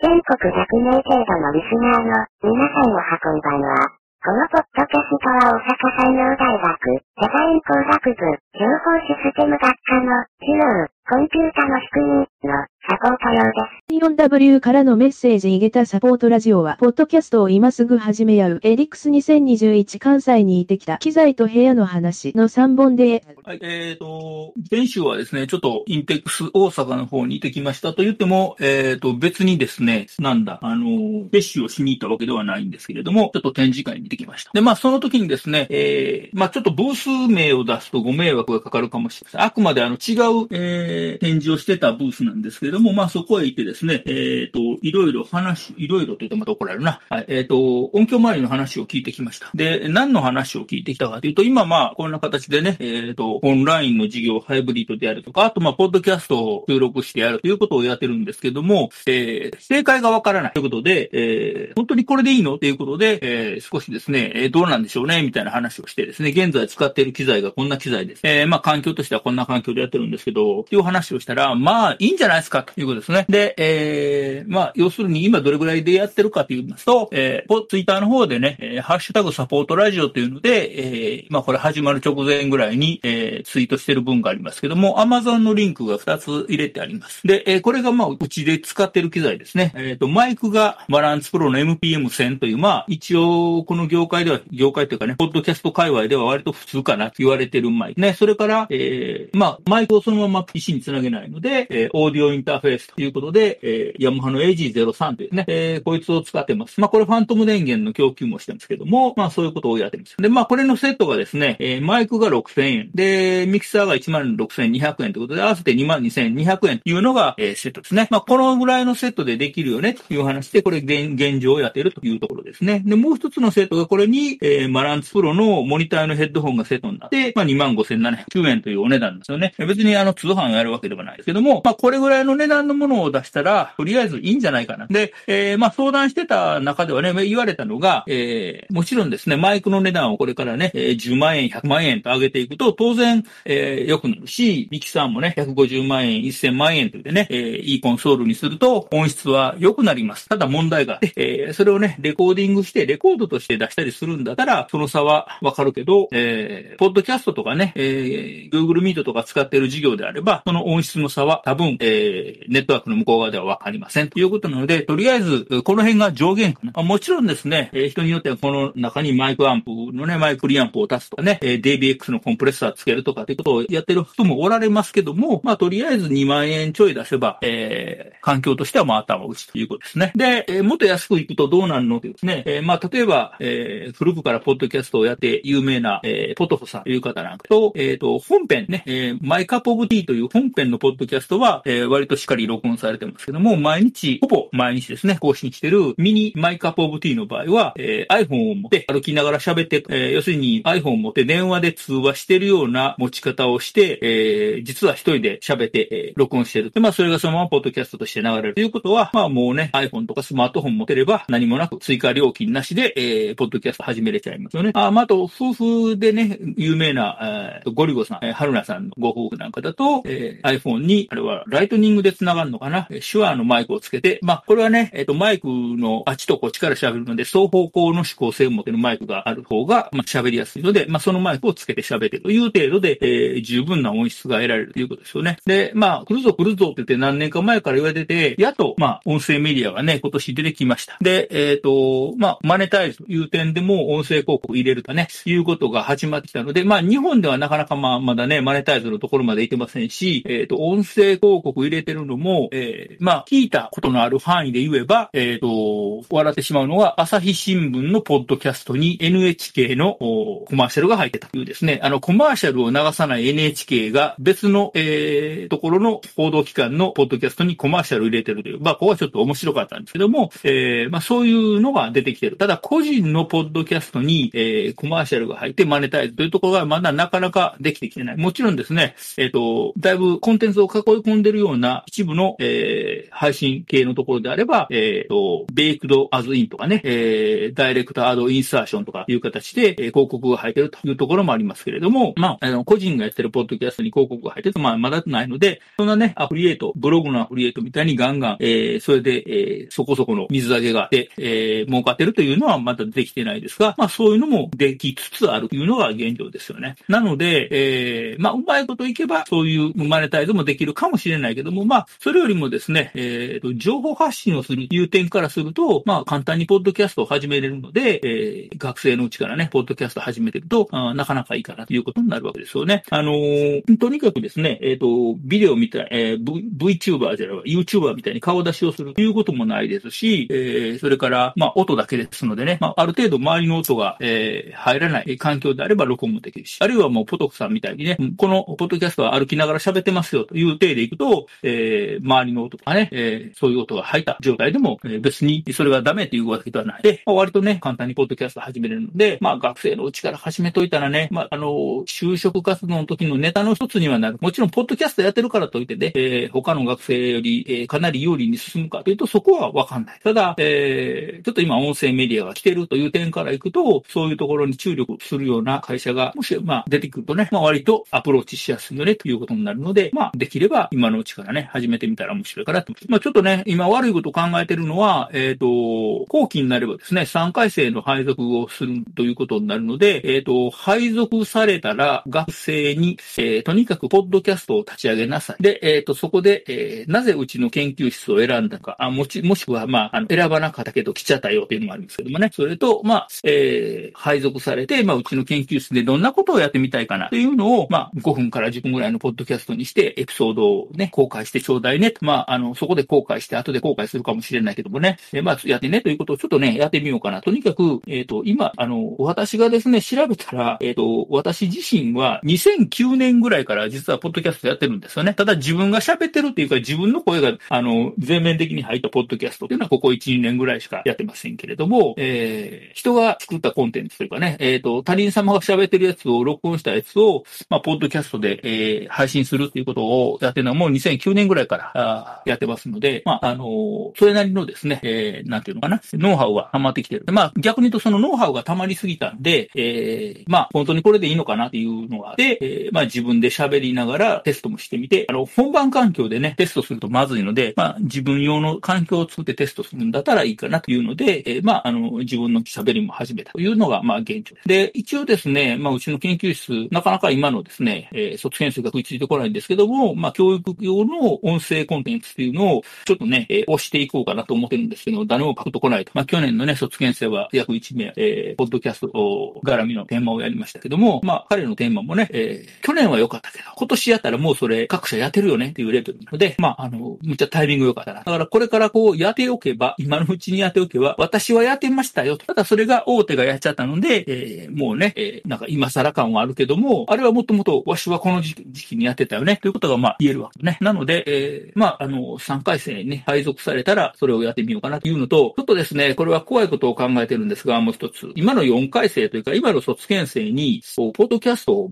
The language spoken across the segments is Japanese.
全国100名程度のリスナーの皆さんおはこんばんは。このポッドキャストは大阪産業大学デザイン工学部情報システム学科の機能コンピュータの仕組みのサポート用です。4W からのメッセージいげたサポートラジオは、ポッドキャストを今すぐ始めやう、エリックス2021関西にいてきた、機材と部屋の話の3本で、はい、えっ、ー、と、前週はですね、ちょっとインテックス大阪の方に行ってきましたと言っても、えっ、ー、と、別にですね、なんだ、あの、別種をしに行ったわけではないんですけれども、ちょっと展示会に行ってきました。で、まあ、その時にですね、えー、まあ、ちょっとブース名を出すとご迷惑がかかるかもしれません。あくまであの、違う、えー展示をしてたブースなんですけれども、まあそこへ行ってですね、えっ、ー、と、いろいろ話、いろいろと言ってまた怒られるな。はい、えっ、ー、と、音響周りの話を聞いてきました。で、何の話を聞いてきたかというと、今まあ、こんな形でね、えっ、ー、と、オンラインの授業、ハイブリッドでやるとか、あとまあ、ポッドキャストを収録してやるということをやってるんですけども、えー、正解がわからないということで、えー、本当にこれでいいのということで、えー、少しですね、えー、どうなんでしょうね、みたいな話をしてですね、現在使っている機材がこんな機材です。えー、まあ、環境としてはこんな環境でやってるんですけど、っていう話をしたら、まあ、いいんじゃないですかということですね。で、えー、まあ、要するに今どれぐらいでやってるかと言いますと、えー、ツイッターの方でね、えー、ハッシュタグサポートラジオというので、えー、まあ、これ始まる直前ぐらいに、えー、ツイートしてる文がありますけども、Amazon のリンクが2つ入れてあります。で、えー、これがまあ、うちで使ってる機材ですね。えっ、ー、と、マイクがバランスプロの MPM1000 という、まあ、一応、この業界では、業界というかね、ポッドキャスト界隈では割と普通かなと言われてるマイクね。それから、えー、まあ、マイクをそのまま PC につなげないので、えー、オーディオインターフェースということで、えー、ヤマハの AG03 というね、えー、こいつを使ってます。まあ、これファントム電源の供給もしてますけども、まあ、そういうことをやってます。で、まあ、これのセットがですね、えー、マイクが6000円、で、ミキサーが16200円ということで、合わせて22200円というのが、えー、セットですね。まあ、このぐらいのセットでできるよね、という話で、これ現現状をやってるというところですね。で、もう一つのセットこれに、えー、マランツプロのモニターのヘッドホンがセットになって、まあ、25709円というお値段ですよね。別にあの、通販やるわけではないですけども、まあ、これぐらいの値段のものを出したら、とりあえずいいんじゃないかな。で、えー、まあ相談してた中ではね、言われたのが、えー、もちろんですね、マイクの値段をこれからね、えー、10万円、100万円と上げていくと、当然、えー、良くなるし、ミキサーもね、150万円、1000万円というでね、えー、いいコンソールにすると、音質は良くなります。ただ問題があって、えー、それをね、レコーディングして、レコードとして出したりするんだったら、その差はわかるけど、えー、ポッドキャストとかね、えー、Google Meet とか使っている事業であれば、その音質の差は多分、えー、ネットワークの向こう側ではわかりません。ということなので、とりあえず、この辺が上限かな。もちろんですね、えー、人によってはこの中にマイクアンプのね、マイクリアンプを足すとかね、えー、DBX のコンプレッサーつけるとかっていうことをやってる人もおられますけども、まあ、とりあえず2万円ちょい出せば、えー、環境としてはまあ頭打ちということですね。で、えー、もっと安くいくとどうなるのっていうですね、えー、まあ、例えば、えー、え古くからポッドキャストをやって有名な、えー、ポトフさんという方なんかと、えっ、ー、と、本編ね、えー、マイカップオブティーという本編のポッドキャストは、えー、割としっかり録音されてますけども、毎日、ほぼ毎日ですね、更新してるミニマイカップオブティーの場合は、えー、iPhone を持って歩きながら喋って、えー、要するに iPhone を持って電話で通話してるような持ち方をして、えー、実は一人で喋って、えー、録音してる。で、まあ、それがそのままポッドキャストとして流れるということは、まあ、もうね、iPhone とかスマートフォン持てれば何もなく追加料金なしで、えー、ポッドキャスト始めれちゃいますよね。あ、まあ、あと、夫婦でね、有名な、えー、ゴリゴさん、えー、春菜さんのご夫婦なんかだと、えー、iPhone に、あれはライトニングで繋がるのかな、手話のマイクをつけて、まあ、これはね、えっ、ー、と、マイクのあっちとこっちから喋るので、双方向の指向性を持てるマイクがある方が、まあ、喋りやすいので、まあ、そのマイクをつけて喋ってるという程度で、えー、十分な音質が得られるということですよね。で、まあ、来るぞ来るぞって言って何年か前から言われてて、やっと、まあ、音声メディアがね、今年出てきました。で、えっ、ー、と、まあ、マネタイズという点でも音声広告入れるとね、いうことが始まってきたので、まあ、日本ではなかなかまあ、まだね、マネタイズのところまで行ってませんし、えっ、ー、と、音声広告入れてるのも、えー、まあ、聞いたことのある範囲で言えば、えっ、ー、と、笑ってしまうのは、朝日新聞のポッドキャストに NHK のコマーシャルが入ってたというですね、あの、コマーシャルを流さない NHK が別の、えー、ところの報道機関のポッドキャストにコマーシャル入れてるという、まあ、ここはちょっと面白かったんですけども、えー、まあ、そういうのが出てきてる。ただ、個人のポッドキャストに、えー、コマーシャルが入ってマネタイズというところがまだなかなかできてきてない。もちろんですね、えっ、ー、と、だいぶコンテンツを囲い込んでるような一部の、えー、配信系のところであれば、えっ、ー、と、ベイクドアズインとかね、えー、ダイレクトアドインサーションとかいう形で、えー、広告が入ってるというところもありますけれども、まあ、あの、個人がやってるポッドキャストに広告が入ってると、まあ、まだないので、そんなね、アフリエイト、ブログのアフリエイトみたいにガンガン、えー、それで、えー、そこそこの水揚げがあって、えー、儲かってるというのはまだできてないですが、まあ、そういうのもできつつあるというのが現状ですよね。なので、えー、まあ、うまいこといけば、そういう生まれたいズもできるかもしれないけども、まあ、それよりもですね、えー、と、情報発信をするという点からすると、まあ、簡単にポッドキャストを始めれるので、えー、学生のうちからね、ポッドキャスト始めてると、あなかなかいいかなということになるわけですよね。あのー、とにかくですね、えっ、ー、と、ビデオみたい、えー、v、VTuber じゃなく YouTuber みたいに顔出しをするということもないですし、えー、それから、まあ、音だけですのでね、まあ、ある程度周りの音が、えー、入らない環境であれば録音もできるし、あるいはもうポトフさんみたいにね、このポッドキャストは歩きながら喋ってますよという体でいくと、えー、周りの音とかね、えー、そういう音が入った状態でも、えー、別にそれがダメっていうわけではないで、まあ、割とね、簡単にポッドキャスト始めれるので、まあ学生のうちから始めといたらね、まああの、就職活動の時のネタの一つにはなる。もちろん、ポッドキャストやってるからといってね、えー、他の学生より、えー、かなり有利に進むかというと、そこはわかんない。ただ、えー、ちょっと今音声メディアが来てるという点からいくと、そういうところに注力するような会社が、もし、まあ出てくるとね、まあ割とアプローチしやすいよねということになるので、まあできれば今のうちからね、始めてみたら面白いかなと。まあちょっとね、今悪いことを考えてるのは、えっ、ー、と、後期になればですね、3回生の配属をするということになるので、えっ、ー、と、配属されたら学生に、えー、とにかくポッドキャストを立ち上げなさい。で、えっ、ー、と、そこで、えー、なぜうちの研究室を選んだか、あ、もち、もしくは、まあ、あの、選ばなかったけど来ちゃったよっていうのもあるんですけどもね。それと、まあ、えー、配属されて、まあ、うちの研究室でどんなことをやってみたいかなというのを、まあ、5分から10分ぐらいのポッドキャストにして、エピソードをね、公開してちょうだいね。まあ、あの、そこで公開して、後で公開するかもしれないけどもね。えー、まあ、やってねということをちょっとね、やってみようかな。とにかく、えっ、ー、と、今、あの、私がですね、調べたら、えっ、ー、と、私自身は2009年ぐらいから実はポッドキャストやってるんですよね。ただ自分が喋ってるっていうか、自分の声が、あの、全面的に入ったポッドキャストっていうのはここ1、2年ぐらいしかやってませんけれども、えー、人が作ったコンテンツというかね、えっ、ー、と、他人様が喋ってるやつを録音したやつを、まあ、ポッドキャストで、えー、配信するっていうことをやってるのはもう2009年ぐらいからあやってますので、まあ、あの、それなりのですね、えー、なんていうのかな、ノウハウが溜まってきてる。まあ、逆に言うとそのノウハウが溜まりすぎたんで、えー、まあ、本当にこれでいいのかなっていうのがあって、えー、まあ、自分で喋りながらテストもしてみて、あの、本番環境でね、テストするとまずいので、まあ、自分用の環境を作ってテストするんだったらいいかなというので、えー、まあ、あの、自分の記喋りも始めたというのが、まあ、現状です。で、一応ですね、まあ、うちの研究室、なかなか今のですね、えー、卒研生が食いついてこないんですけども、まあ、教育用の音声コンテンツっていうのを、ちょっとね、えー、押していこうかなと思ってるんですけど、誰もパクとこないと。まあ、去年のね、卒研生は約1名、えー、ポッドキャスト絡みのテーマをやりましたけども、まあ、彼のテーマもね、えー、去年は良かったけど、今年やったらもうそれ各社やってるよねっていうレベルなので、まあ、あの、むっちゃタイミング良かったな。だからこれからこうやっておけば、今のうちにやっておけば、私はやってましたよただそれが大手がやっちゃったので、えー、もうね、えー、なんか今更感はあるけども、あれはもともとわしはこの時期にやってたよね、ということがまあ言えるわけね。なので、えー、まあ、あの、3回生にね、配属されたら、それをやってみようかなというのと、ちょっとですね、これは怖いことを考えてるんですが、もう一つ。今の4回生というか、今の卒検生に、ポッドキャストを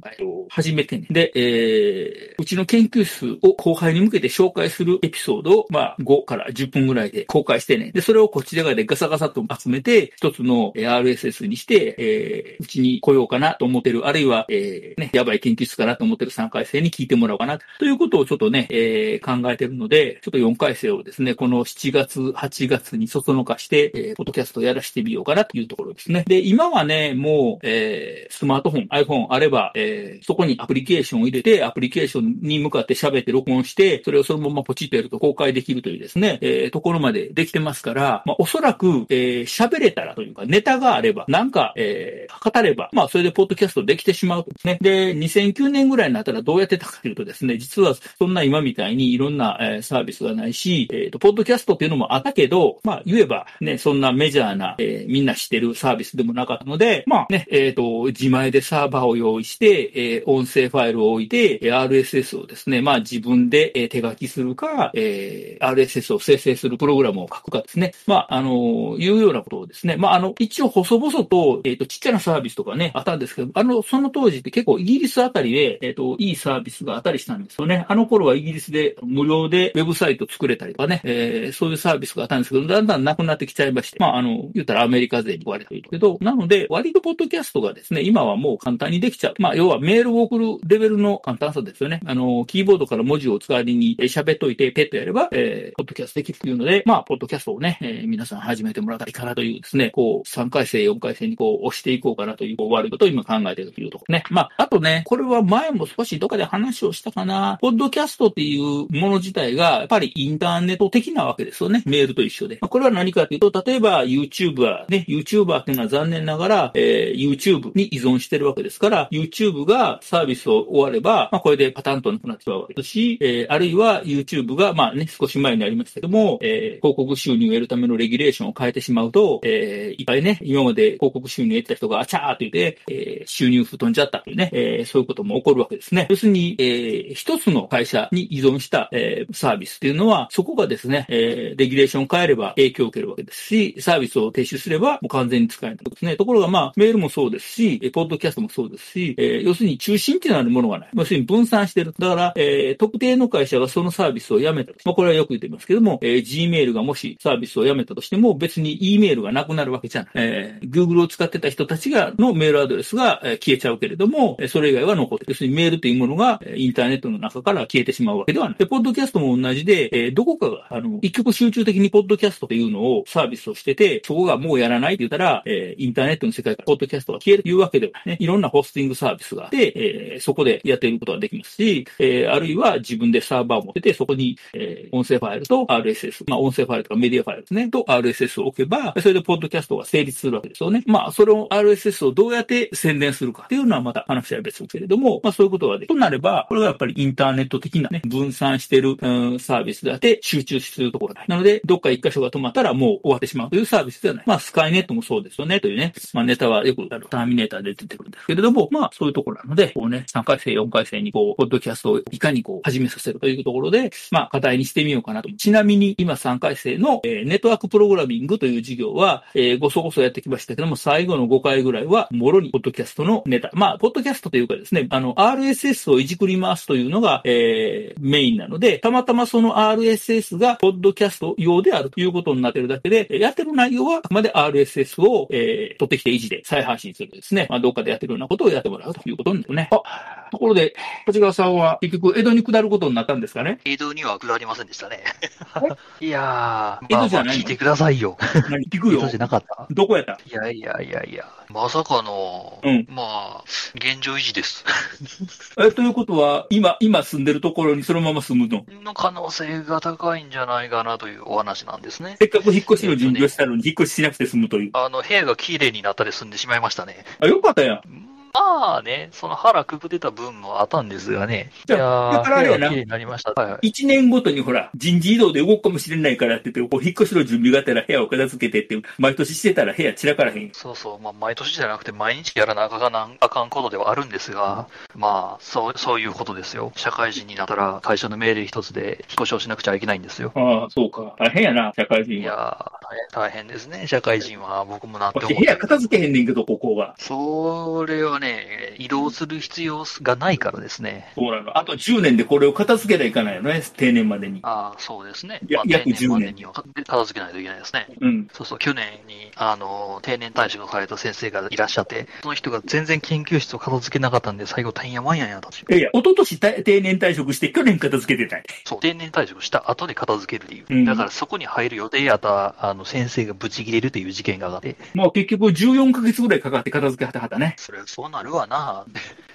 始めてね。で、えー、うちの研究室を後輩に向けて紹介するエピソードを、まあ、5から10分ぐらいで公開してね。で、それをこっちでガサガサと集めて、一つの RSS にして、えー、うちに来ようかなと思ってる、あるいは、えー、ね、やばい研究室かなと思ってる3回生に聞いてもらおうかな、ということをちょっとね、えー、考えてるので、ちょっと4回生をですね、この7月、8月にそそのかして、えー、ポッドキャストをやらせてみようかなというところですね。で、今はね、もう、えー、スマートフォン、iPhone あれば、えー、そこにアプリケーションを入れて、アプリケーションに向かって喋って録音して、それをそのままポチッとやると公開できるというですね、えー、ところまでできてますから、まあ、おそらく、えー、喋れたらというか、ネタがあれば、なんか、えー、語れば、まあ、それでポッドキャストできてしまうとですね。で、2009年ぐらいになったらどうやってたかというとですね、実はそんな今みたいにいろんな、えー、サービスがないし、えっ、ー、と、ポッドキャストっていうのもあったけど、まあ、言えばね、そんなメジャーな、えー、みんな知ってるサービスでもなかったので、まあね、えっ、ー、と、自前でサーバーを用意して、えー、音声ファイルを置いて、RSS をですね、まあ自分で、えー、手書きするか、えー、RSS を生成するプログラムを書くかですね、まあ、あの、いうようなことをですね、まあ、あの、一応細々と、えっ、と、ちっちゃなサービスとかね、あったんですけど、あの、その当時って結構イギリスあたりで、えっ、と、いいサービスがあったりしたんですよね。あの頃はイギリスで無料でウェブサイト作れたりとかね、えー、そういうサービスがあったんですけど、だんだんなくなってきちゃいまして、まあ、あの、言ったらアメリカ勢に言われているけど、なので、割とポッドキャストがですね、今はもう簡単にできちゃう。まあ、要はメールを送るレベルの簡単さですよね。あの、キーボードから文字を使わりに喋っといて、ペットやれば、えー、ポッドキャストできるというので、まあ、ポッドキャストをね、えー、皆さん始めてもらったらいいかなというですね、こ、3回生、4回生にこう、押していこうかなという、こう、悪いことを今考えているというところね。まあ、あとね、これは前も少しどっかで話をしたかな。ポッドキャストっていうもの自体が、やっぱりインターネット的なわけですよね。メールと一緒で。まあ、これは何かというと、例えば YouTuber ね、YouTuber っていうのは残念ながら、えー、YouTube に依存してるわけですから、YouTube がサービスを終われば、まあ、これでパタンとなくなってしまうわけですし、えー、あるいは YouTube が、まあね、少し前にありましたけども、えー、広告収入を得るためのレギュレーションを変えてしまうと、えー、いっぱいね、今まで広告収入を得た人があちゃーって言って、えー、収入吹っ飛んじゃったというね、えー、そういうことも起こるわけですね。要するに、えー、一つの会社に依存した、えー、サービスっていうのは、そこがですね、えー、レギュレーションを変えれば影響を受けるわけですし、サービスを停止すればもう完全に使えないですね。ところがまあ、メールもそうですし、ポッドキャストもそうですし、えー、要するに中心ってなるものがない。要するに分散してる。だから、えー、特定の会社がそのサービスをやめた。まあ、これはよく言ってますけども、えー、Gmail がもしサービスをやめたとしても、別に E メールがなくなるわけじゃない。えー、Google を使ってた人たちが、のメールアドレスが、消えちゃうけれども、それ以外は残って。要するにメールというものが、インターネットの中から消えてしまうわけではない。で、ポッドキャストも同じで、えー、どこかが、あの、一極集中的にポッドキャストというのをサービスをしてて、そこがもうやらないって言ったら、えー、インターネットの世界からポッドキャストが消えるというわけではないね。いろんなホスティングサービスがあって、えー、そこでやっていることができますし、えー、あるいは自分でサーバーを持ってて、そこに、えー、音声ファイルと RSS、まあ、音声ファイルとかメディアファイルですね、と RSS を置けば、それでポッドキャストが成立するわけですよね。まあ、それを RSS をどうやって宣伝するかっていうのはまた話は別ですけれども、まあ、そういうことができるとなれば、これはやっぱりインターネット的なね、分散してる、うん、サービスであって集中するところない。なので、どっか一箇所が止まったらもう終わってしまうというサービスではない。まあ、スカイネットもそうですよね、というね。まあ、ネタはよくあのターミネーターで出てくるんですけれども、まあ、そういうところなので、こうね、3回生、4回生にこう、ポッドキャストをいかにこう、始めさせるというところで、まあ、課題にしてみようかなと。ちなみに、今3回生の、えー、ネットワークプログラミングという授業は、えー、ごそごそやってきましたけども、最後の5回ぐらいは、もろにポッドキャストのネタ。まあ、ポッドキャストというかですね、あの、RSS をいじくり回すというのが、えー、メインなので、たまたまその RSS が、ポッドキャスト用であるということになってるだけで、やってる内容は、あくまで RSS を、えー、取ってきて維持で再配信するですね、まあ、どっかでやってるようなことをやってもらうということになるね。あ、ところで、立川さんは結局江戸に下ることになったんですかね？江戸には下りませんでしたね。いやー、江戸じゃない、まあ、聞いてくださいよ。何聞くよ？江戸じゃなかったどこやった？いやいやいやいや、まさかの、うん、まあ、現状維持です。え、ということは、今、今住んでるところにそのまま住むの？の可能性が高いんじゃないかなというお話なんですね。せっかく引っ越しの準備をしたのに、引っ越ししなくて済むという。あの、部屋が綺麗になったで済んでしまいましたね。あ、よかったやん。まあね、その腹くくってた分もあったんですがね。じゃあ、だからあれやな。綺麗になりました。はいはい。一年ごとにほら、人事異動で動くかもしれないからって言って、こう、引っ越しの準備があったら部屋を片付けてって、毎年してたら部屋散らからへん。そうそう。まあ、毎年じゃなくて毎日やらなあかんあかんことではあるんですが、まあ、そう、そういうことですよ。社会人になったら会社の命令一つで引っ越しをしなくちゃいけないんですよ。ああ、そうか。大変やな、社会人いや大変、ですね、社会人は。僕もなって思う。部屋片付けへんねんけど、ここは。それはね、移動する必要がないからですね。そうなの。あと10年でこれを片付けないかないよね、定年までに。ああ、そうですね。や、まあ、約10年。には片付けないといけないですね。うん。そうそう、去年に、あの、定年退職された先生がいらっしゃって、その人が全然研究室を片付けなかったんで、最後、大変やまんやんやったいやいや、一昨年定年退職して、去年片付けてたそう、定年退職した後で片付ける理由。うん、だからそこに入る予定やった、あの、先生がブチ切れるという事件があって。まあ結局14ヶ月ぐらいかかって片付けはったはったね。それ、そうなるわな。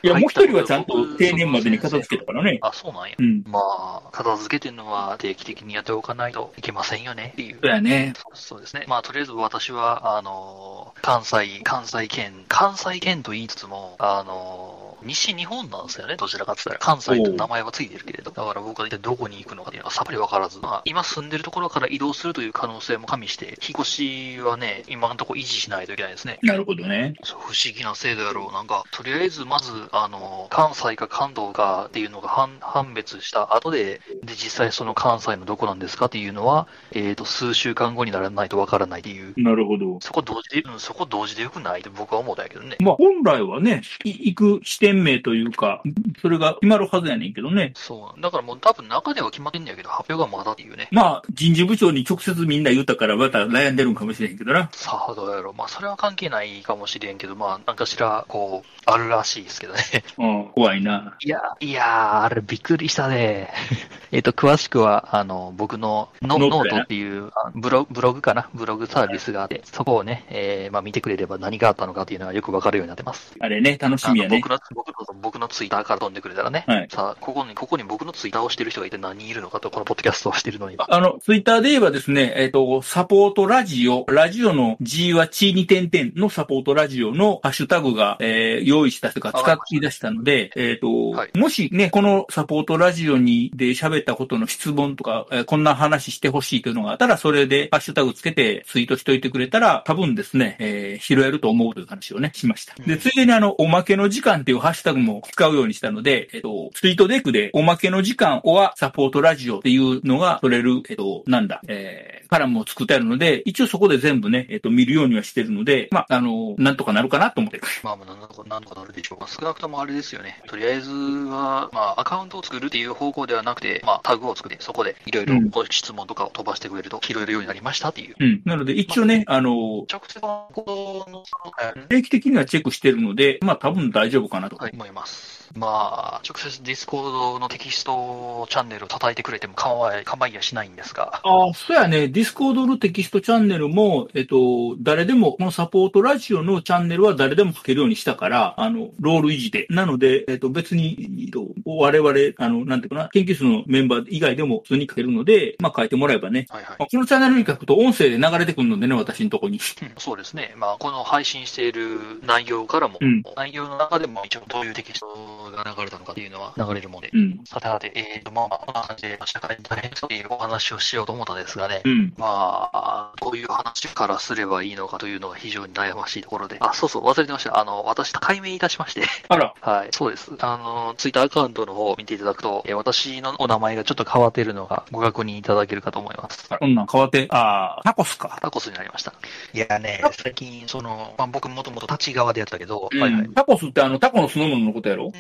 いや、もう一人はちゃんと定年までに片付けたからね。あ、そうなんや。うん。まあ、片付けてるのは定期的にやっておかないといけませんよねっていう。そうやね。そうですね。まあ、とりあえず私は、あの、関西、関西圏、関西圏と言いつつも、あの、西日本なんですよね、どちらかって言ったら。関西と名前はついてるけれど。だから僕は一体どこに行くのかっていうのはさっぱりわからず、まあ、今住んでるところから移動するという可能性も加味して、引っ越しはね、今のところ維持しないといけないですね。なるほどね。そう、不思議な制度やろう。なんか、とりあえずまず、あの、関西か関東かっていうのが判判別した後で、で、実際その関西のどこなんですかっていうのは、えっ、と、数週間後にならないとわからないっていう。なるほど。そこ同時で、うん、そこ同時でよくないって僕は思うんだけどね。まあ、本来はね、い行く支店名というか、それが決まるはずやねんけどね。そう。だからもう多分中では決まってんだけど、発表がまだっていうね。まあ、人事部長に直接みんな言ったから、また悩んでるんかもしれへんけどな。さあ、どうやろう。まあ、それは関係ないかもしれんけど、まあ、なんかしら、こう、あるらしいですけどね。うん、怖いな。いや、いやー、あれびっくりしたね。えっと、詳しくは、あの、僕のノノートっていうあブロブログかな？ブログサービスがあって、そこをね、えーまあ見てくれれば何があったのかっていうのがよくわかるようになってます。あれね、楽しあみやね。の僕の、僕の、僕のツイッターから飛んでくれたらね。はいさあ、ここに、ここに僕のツイッターをしてる人がいて何人いるのかと、このポッドキャストをしてるのに。あの、ツイッターで言えばですね、えっ、と、サポートラジオ、ラジオの G は地に点々のサポートラジオのハッシュタグが、えー用意したというか使ってい出したので、えっ、と、はいもしね、このサポートラジオにで喋ったことの質問とか、えーこんな話してほしいというのがあったら、それでハッシュタグつけてツイートしといてくれたら、多分ですね、えー拾えると思うという話をね、しました。で、ついでにあの、おまけの時間っていうハッシュタグも使うようにしたので、えっ、と、ツイートデックでおまけの時間はサポートラジオっていうのが取れる、えっ、と、なんだ、えー、カラムを作ってあるので、一応そこで全部ね、えっ、と、見るようにはしてるので、まあ、あの、なんとかなるかなと思ってる。まあ、まあ、なんとか、なんとかなるでしょう。まあ、少なくともあれですよね。とりあえずは、まあ、アカウントを作るっていう方向ではなくて、まあ、タグを作って、そこでいろいろ質問とかを飛ばしてくれると、拾えるようになりましたっていう。うん。なので、一応ね、あの、直接の定期的にはチェックしてるので、まあ、多分大丈夫かなと。はい、思います。まあ、直接ディスコードのテキストチャンネルを叩いてくれても構い、構いやしないんですが、ああ、そうやね。ディスコードのテキストチャンネルも、えっと、誰でも、このサポートラジオのチャンネルは誰でも書けるようにしたから、あの、ロールいじって。なので、えっと、別に、えっと我々、あの、なんていうかな、研究室のメンバー以外でも普通に書けるので、まあ書いてもらえばね。はいはい。まあこのチャンネルに書くと音声で流れてくるのでね、私のとこに。う んそうですね。まあ、この配信している内容からも、うん内容の中でも一応どういうテキストが流れたのかっていうのは流れるもので。うん。さてさて、えーと、まあまあ、こんな感じで、社会に大変そうというお話をしようと思ったんですがね。うん。まあ、どういう話からすればいいのかというのが非常に悩ましいところで。あ、そうそう、忘れてました。あの、私、解明いたしまして。あら。はい、そうです。あの、ツイッターアカウントの方を見ていただくと、えー私のお名前がちょっと変わっているのがご確認いただけるかと思います。こんなん変わって、ああ、タコスか。タコスになりました。いやね、最近、その、まあ、僕もともと立ち側でやってたけど、はいはい。うタコスってあの、タコの酢の物のことやろ？ーん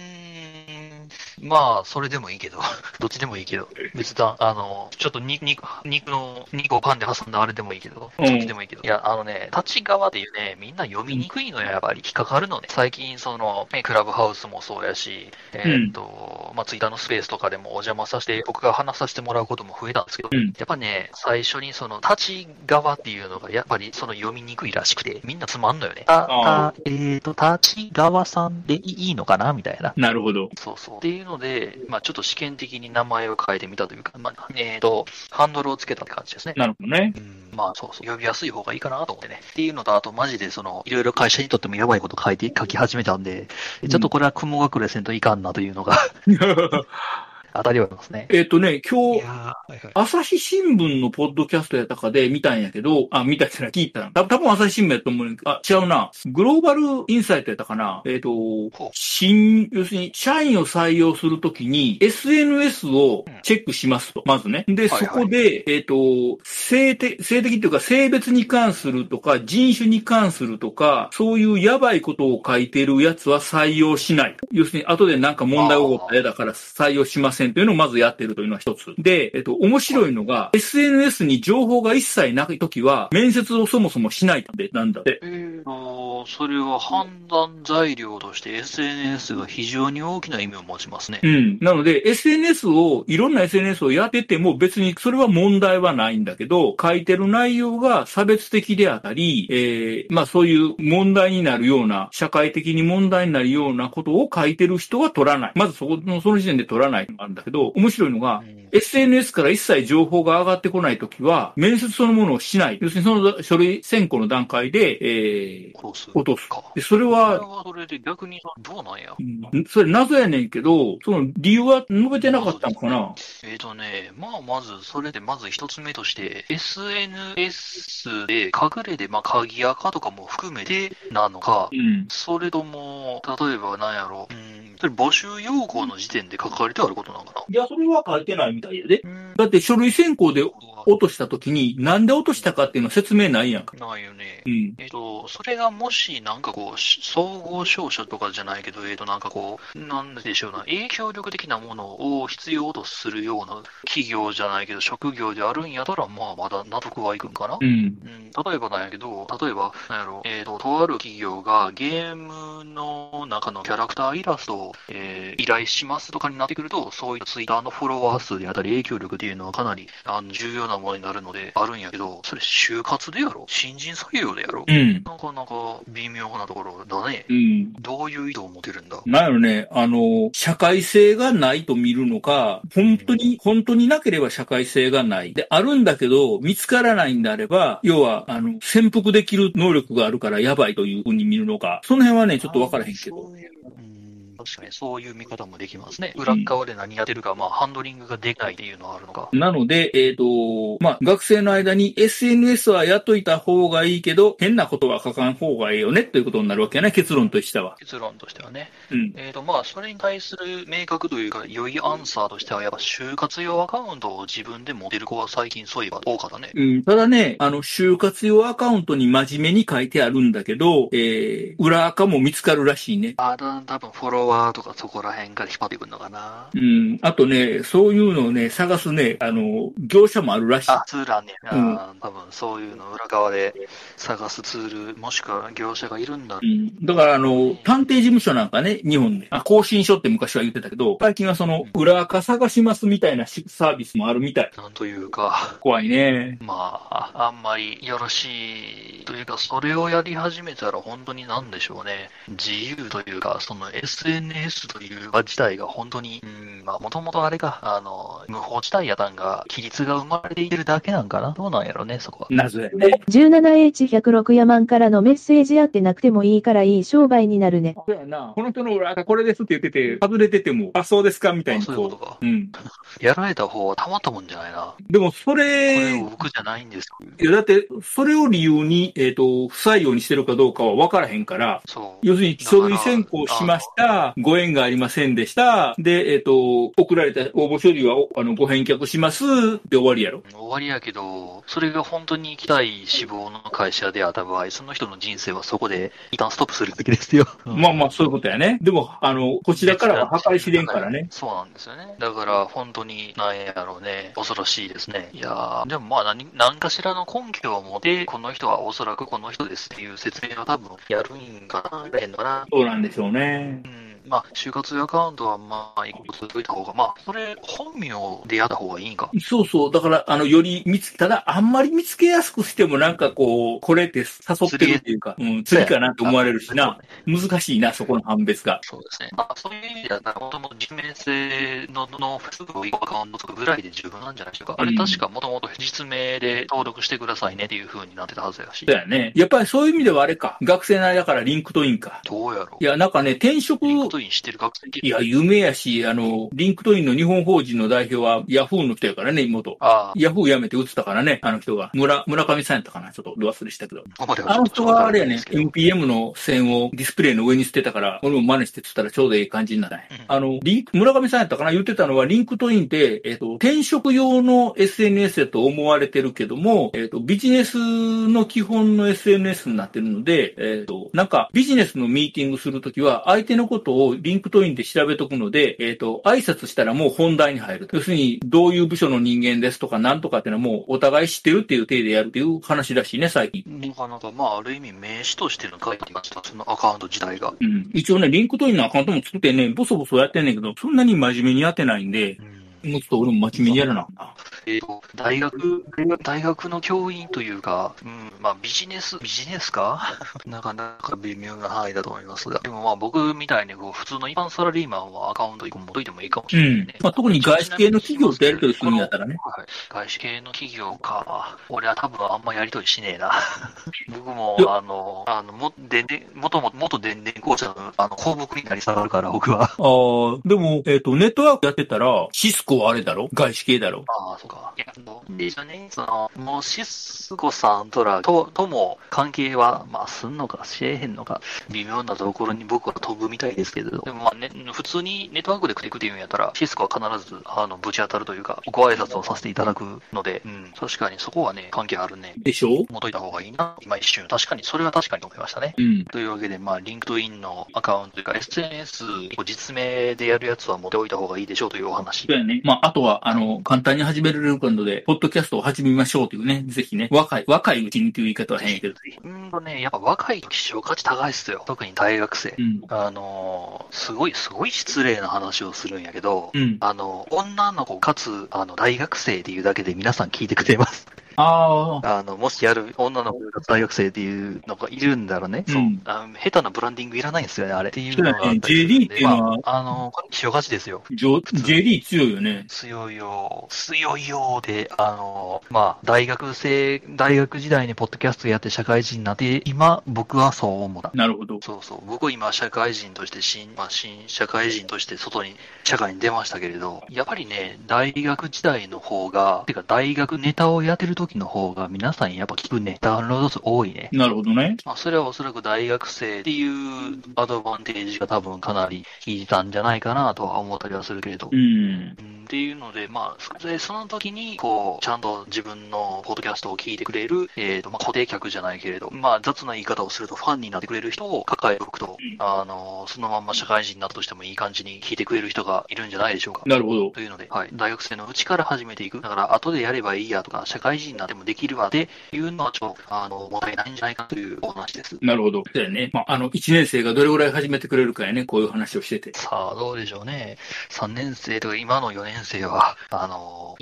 まあ、それでもいいけど、どっちでもいいけど、別だ、あの、ちょっと肉、肉、肉の、肉をパンで挟んだあれでもいいけど、うんそっちでもいいけど。いや、あのね、立ち側っていうね、みんな読みにくいのよ、やっぱり。引っかかるのね。最近、その、ねクラブハウスもそうやし、えーっと、まあ、ツイッターのスペースとかでもお邪魔させて、僕が話させてもらうことも増えたんですけど、うんやっぱね、最初にその、立ち側っていうのが、やっぱりその読みにくいらしくて、みんなつまんのよね。あ、ああ、えーっと、立ち側さんでいいのかなみたいな。なるほど。そうそう。っていうので、まあちょっと試験的に名前を変えてみたというか、まあ、えっ、と、ハンドルをつけたって感じですね。なるほどね。うん、まあそうそう。呼びやすい方がいいかなと思ってね。っていうのと、あとマジでその、いろいろ会社にとってもやばいこと書いて、書き始めたんで、ちょっとこれは雲隠れせんといかんなというのが 当たりはますね。えっとね、今日、はいはい。朝日新聞のポッドキャストやったかで見たんやけど、あ、見たって聞いたな。多分多分朝日新聞やと思うねんあ、違うな。グローバルインサイトやったかな。えっ、とほう、新、要するに、社員を採用するときに、SNS をチェックしますと。まずね。で、はいはいそこで、えっ、と、性的、性的っていうか、性別に関するとか、人種に関するとか、そういうやばいことを書いてるやつは採用しない。要するに、後でなんか問題が起こっただから採用しませんというのをまずやってるというのは一つ。で、えっと、面白いのが、SNS に情報が一切ないときは、面接をそもそもしないんで、なんだって。えーと、それは判断材料として SNS が非常に大きな意味を持ちますね。うん。なので、SNS を、いろんな SNS をやってても別にそれは問題はないんだけど、書いてる内容が差別的であったり、えー、まあそういう問題になるような、社会的に問題になるようなことを書いてる人は取らない。まずそこの、その時点で取らないなんだけど、面白いのがう、ん SNS から一切情報が上がってこないときは、面接そのものをしない。要するにその書類選考の段階で、えー、殺す。落とすか。で、それそれは、はそれで逆にどうなんや？うんそれ謎やねんけど、その理由は述べてなかったのかな？えーとね、まあ、まず、それで、まず一つ目として、SNS で隠れで、まあ、鍵垢とかも含めてなのかう、ん。それとも、例えばなんやろ、うん、それ募集要項の時点で書かれてあることな？のかいや、それは書いてないみたいやで。だって書類選考で落としたときに、なんで落としたかっていうのは説明ないやんか。ないよねう。ん。えっと、それがもし、なんかこう、し総合商社とかじゃないけど、えっと、なんかこう、なんでしょうな、影響力的なものを必要とするような企業じゃないけど、職業であるんやったら、まあ、まだ納得はいくんかな。うん。うん、例えばなんやけど、例えば、なんやろ、えっ、と、とある企業がゲームの中のキャラクターイラストを、えー依頼しますとかになってくると、そういうツイッターのフォロワー数であったり影響力っていうのはかなりあの重要なものになるので、あるんやけど、それ就活でやろ？新人採用でやろ？うん。なかなか微妙なところだね。うん。どういう意図を持てるんだ？なんやろね、あの、社会性がないと見るのか、本当に、本当になければ社会性がない。で、あるんだけど、見つからないんであれば、要は、あの、潜伏できる能力があるからやばいというふうに見るのか、その辺はね、ちょっとわからへんけど。そういううん確かにそういう見方もできますね。裏っ側で何やってるか、まあ、ハンドリングができないっていうのはあるのか。なので、えっ、と、まあ、学生の間に SNS はやっといた方がいいけど、変なことは書かん方がいいよね、ということになるわけやね、結論としては。結論としてはね。うん。えーと、まあ、それに対する明確というか、良いアンサーとしては、やっぱ、就活用アカウントを自分で持てる子は最近そういえば多かったね。うん、ただね、あの、就活用アカウントに真面目に書いてあるんだけど、えー、裏垢も見つかるらしいね。あだ、多分フォロワーとかそこら辺から引っ張ってくるのかな。うん。あとね、そういうのをね、探すね、あの、業者もあるらしい。あ、ツールあんね。うん多分そういうの裏側で探すツール、もしくは業者がいるんだう。ん。だから、あの、探偵事務所なんかね、日本で、あ、更新書って昔は言ってたけど、最近はその、裏垢探しますみたいなサービスもあるみたい。なんというか、怖いね。まあ、あんまりよろしいというか、それをやり始めたら本当になんでしょうね。自由というか、その SNS という場自体が本当に、うん、まあ、もともとあれか、あの、無法地帯やたんが、規律が生まれているだけなんかなどうなんやろね、そこは。謎やね。17H106 ヤマンからのメッセージあってなくてもいいからいい商売になるね。そうやな。この人の裏垢これですって言ってて、外れてても、あ、そうですかみたいにあそういうことかう。うん。やられた方はたまったもんじゃないな。でも、そこれれ、僕じゃないんですよ。いや、だって、それを理由に、えっ、と、不採用にしてるかどうかは分からへんから、そう。要するに書類選考しました、ご縁がありませんでした、で、えっ、と、送られた応募書類はおあのご返却しますで終わりやろ。終わりやけど、それが本当に行きたい志望の会社であった場合、その人の人生はそこで一旦ストップするべきですよ。まあまあ、そういうことやね。でも、あの、こちらからは計り知れんからね。そうなんですよね。だから、本当に、なんやろうね、恐ろしいですね。いやーでもまあ何、何かしらの根拠を持って、この人はおそらくこの人ですっていう説明は多分やるんかな、やんのかな。そうなんでしょうねう。ん。まあ、就活アカウントはまあ、一個続いた方が、まあ、それ、本名でやった方がいいんか。そうそう。だから、あの、より見つけ、ただ、あんまり見つけやすくしても、なんかこう、これって誘ってるっていうか、うん、釣りかなって思われるしな。難しいな、そこの判別が。そうですね。まあ、そういう意味では、もともと実名制のの複数のアカウントとかぐらいで十分なんじゃないでしょうか。あれうん確かもともと実名で登録してくださいねっていう風になってたはずやしそう。やね。やっぱりそういう意味ではあれか。学生の間からリンクトインか。どうやろういや、なんかね、転職、リンクトインしてる学生いや、有名やし、あの、リンクトインの日本法人の代表はヤフーの人やからね、妹。あヤフー辞めて移ったからね、あの人が。村、村上さんやったかなちょっとど忘れしたけど。あ、の人はあれやね、ちょっとわからないです NPM の線をディスプレイの上に捨てたから、俺も真似してつったらちょうどいい感じになったね。うんあの、リンク、村上さんやったかな言ってたのは、リンクトインって、えっ、と、転職用の SNS やと思われてるけども、えっ、と、ビジネスの基本の SNS になってるので、えっ、と、なんか、ビジネスのミーティングするときは、相手のことを LinkedIn で調べとくので、えっ、と、挨拶したらもう本題に入る。要するに、どういう部署の人間ですとか、なんとかっていうのはもうお互い知ってるっていう体でやるっていう話らしいね、最近。なかなか、まあ、ある意味名刺としての書いてました。そのアカウント自体が。うん。一応ね、 LinkedIn のアカウントも作ってね、ボソボソやってんねんけど、そんなに真面目にやってないんで、うんもっと俺も真面目にやらな。えっ、と、大学、大学の教員というか、うん、まあビジネス、ビジネスか？なかなか微妙な範囲だと思いますが、でもまあ僕みたいにこう普通の一般サラリーマンはアカウント1個持っといてもいいかもしれないね。まあ、特に外資系の企業とやり取りするんやったらね。はい。外資系の企業か。俺は多分あんまやりとりしねえな。僕もあの、あの、も、でんでん、元も、元電電工社の、あの、項目になり下がるから、僕は。ああ、でも、えっ、と、ネットワークやってたら、シスコはあれだろ？外資系だろ？ああ、そうか。いや、あの、でしょね、その、もう、シスコさんとら、と、とも、関係は、まあ、すんのか、しえへんのか、微妙なところに僕は飛ぶみたいですけど、でもまあ、ね、普通にネットワークで食っていくっていうんやったら、シスコは必ず、あの、ぶち当たるというか、ご挨拶をさせていただくので、うん、確かにそこはね、関係あるね。でしょ？持っといた方がいいな、今一瞬。確かに、それは確かに思いましたね。うん。というわけで、まあ、リンクトインのアカウントというか、SNS、実名でやるやつは持っておいた方がいいでしょうというお話そう。やね。まあ、あとは、あの、簡単に始められるので、ポッドキャストを始めましょうというね、ぜひね、若い、若いうちにという言い方は変やけど、ぜひ。うーんとね、やっぱ若い時希少価値高いっすよ。特に大学生。うん。あのー、すごい、すごい失礼な話をするんやけど、うん。あの、女の子かつ、あの、大学生っていうだけで皆さん聞いてくれます。ああ、あの、もしやる女の子が大学生っていうのがいるんだろうね。そううんあの。下手なブランディングいらないんですよね、あれ。っていうのがね JD っていうのはまあ、あの、希少価値ですよ。JD 強いよね。強いよ、強いよで、あの、まあ、大学生、大学時代にポッドキャストやって社会人になって、今、僕はそう思った。なるほど。そうそう。僕は今、社会人として、新、まあ、新社会人として外に、社会に出ましたけれど、やっぱりね、大学時代の方が、てか大学ネタをやってる時の方が、皆さんやっぱ聞くね、ダウンロード数多いね。なるほどね。まあ、それはおそらく大学生っていうアドバンテージが多分かなり効いたんじゃないかなとは思ったりはするけれど。うん。うんっていうので、まあ、でその時に、こう、ちゃんと自分のポッドキャストを聞いてくれる、えっ、と、まあ、固定客じゃないけれど、まあ、雑な言い方をすると、ファンになってくれる人を抱えておくと、あの、そのまんま社会人になったとしてもいい感じに聞いてくれる人がいるんじゃないでしょうか。なるほど。というので、はい。大学生のうちから始めていく。だから、後でやればいいやとか、社会人になってもできるわっていうのは、ちょっと、あの、問題ないんじゃないかというお話です。なるほど。そうやね。まあ、あの、1年生がどれぐらい始めてくれるかやね、こういう話をしてて。さあ、どうでしょうね。3年生とか今の4年生は、あの、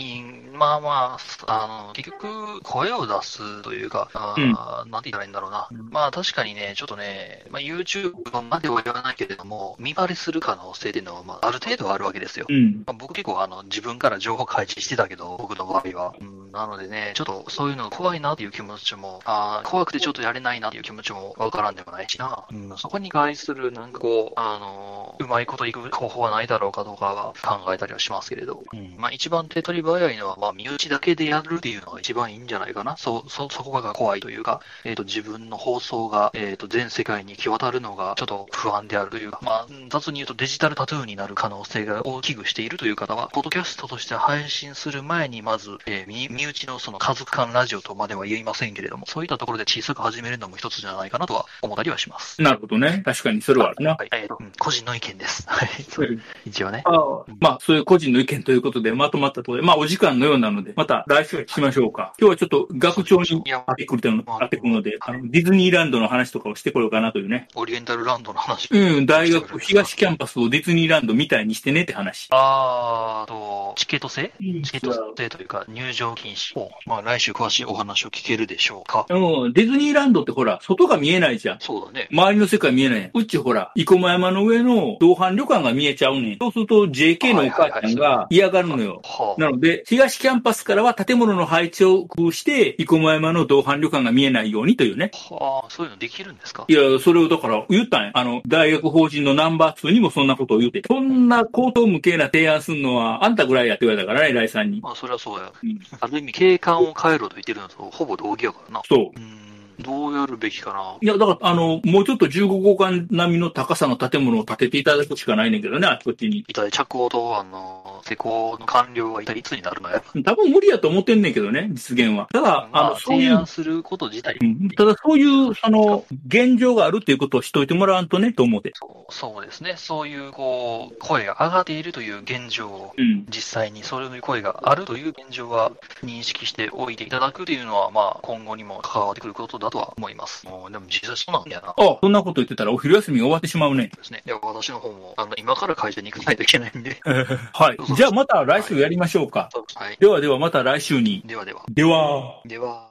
まあまあ、あの、結局、声を出すというか、あーなんて言ったらいいんだろうな。まあ確かにね、ちょっとね、まあ YouTube までは言わないけれども、見バレする可能性っていうのは、まあある程度はあるわけですよ。うん。まあ僕結構あの、自分から情報開示してたけど、僕の場合は。うん、なのでね、ちょっとそういうの怖いなっていう気持ちも、あー怖くてちょっとやれないなっていう気持ちもわからんでもないしな。うん、そこに対するなんかこう、あの、うまいこといく方法はないだろうかどうかは考えたりはしますけれど。うん、まあ一番手っ取り早いのは、まあ身内だけでやるっていうのが一番いいんじゃないかな。そう、そ、そこが怖いというか、えっ、と、自分の放送が、えっ、と、全世界に行き渡るのがちょっと不安であるというか、まあ、雑に言うとデジタルタトゥーになる可能性が大きくしているという方は、ポッドキャストとして配信する前に、まず、えー身身内のその家族間ラジオとまでは言いませんけれども、そういったところで小さく始めるのも一つじゃないかなとは思ったりはします。なるほどね。確かにそれはあるな。はい、えーとうん個人の意見です。はい。一応ね。ああまあ、そういう個人の意見ということで、まとまったところで、まあ、お時間のようなので、また来週しましょうか。今日はちょっと学長に会ってくるの、会ってくるので、あの、ディズニーランドの話とかをしてこようかなというね。オリエンタルランドの話。うん、大学東キャンパスをディズニーランドみたいにしてねって話。あーと、チケット制？チケット制というか、入場禁止。まあ、来週詳しいお話を聞けるでしょうか。うん、ディズニーランドってほら、外が見えないじゃん。そうだね。周りの世界見えない。うちほら、生駒山の上の同伴旅館が見えちゃうねん。そうすると JK のお母ちゃんが嫌がるのよ。はあ。なので、東キャンパスからは建物の配置を工夫して、生駒山の同伴旅館が見えないようにというね。はあ、そういうのできるんですか？いや、それをだから言ったんや。あの、大学法人のナンバー2にもそんなことを言うて。そんな高等無形な提案すんのは、あんたぐらいやって言われたからね、偉いさんに。まあ、それはそうや。うんある意味、景観を変えろと言ってるのとほぼ同義やからな。そう。うーん、どうやるべきかな？いや、だから、あの、もうちょっと15号館並みの高さの建物を建てていただくしかないねんけどね、あちこちに。一体着工と、あの、施工の完了は一体いつになるのや。多分無理やと思ってんねんけどね、実現は。ただ、あまあ、の、そういう提案、すること自体、うんただそういう、その、現状があるっていうことをしといてもらわんとね、と思って。そうそうですね。そういう、こう、声が上がっているという現状を、うん。実際にそういう声があるという現状は認識しておいていただくというのは、まあ、今後にも関わってくることだなとは思います。もうでも実際そうなんやな。あ、そんなこと言ってたらお昼休みが終わってしまうね。ですね。いや、私の方も、あの、今から会社に行かないといけないんで。はい。じゃあまた来週やりましょうか。そうはい。ではではまた来週に。ではでは。では。では。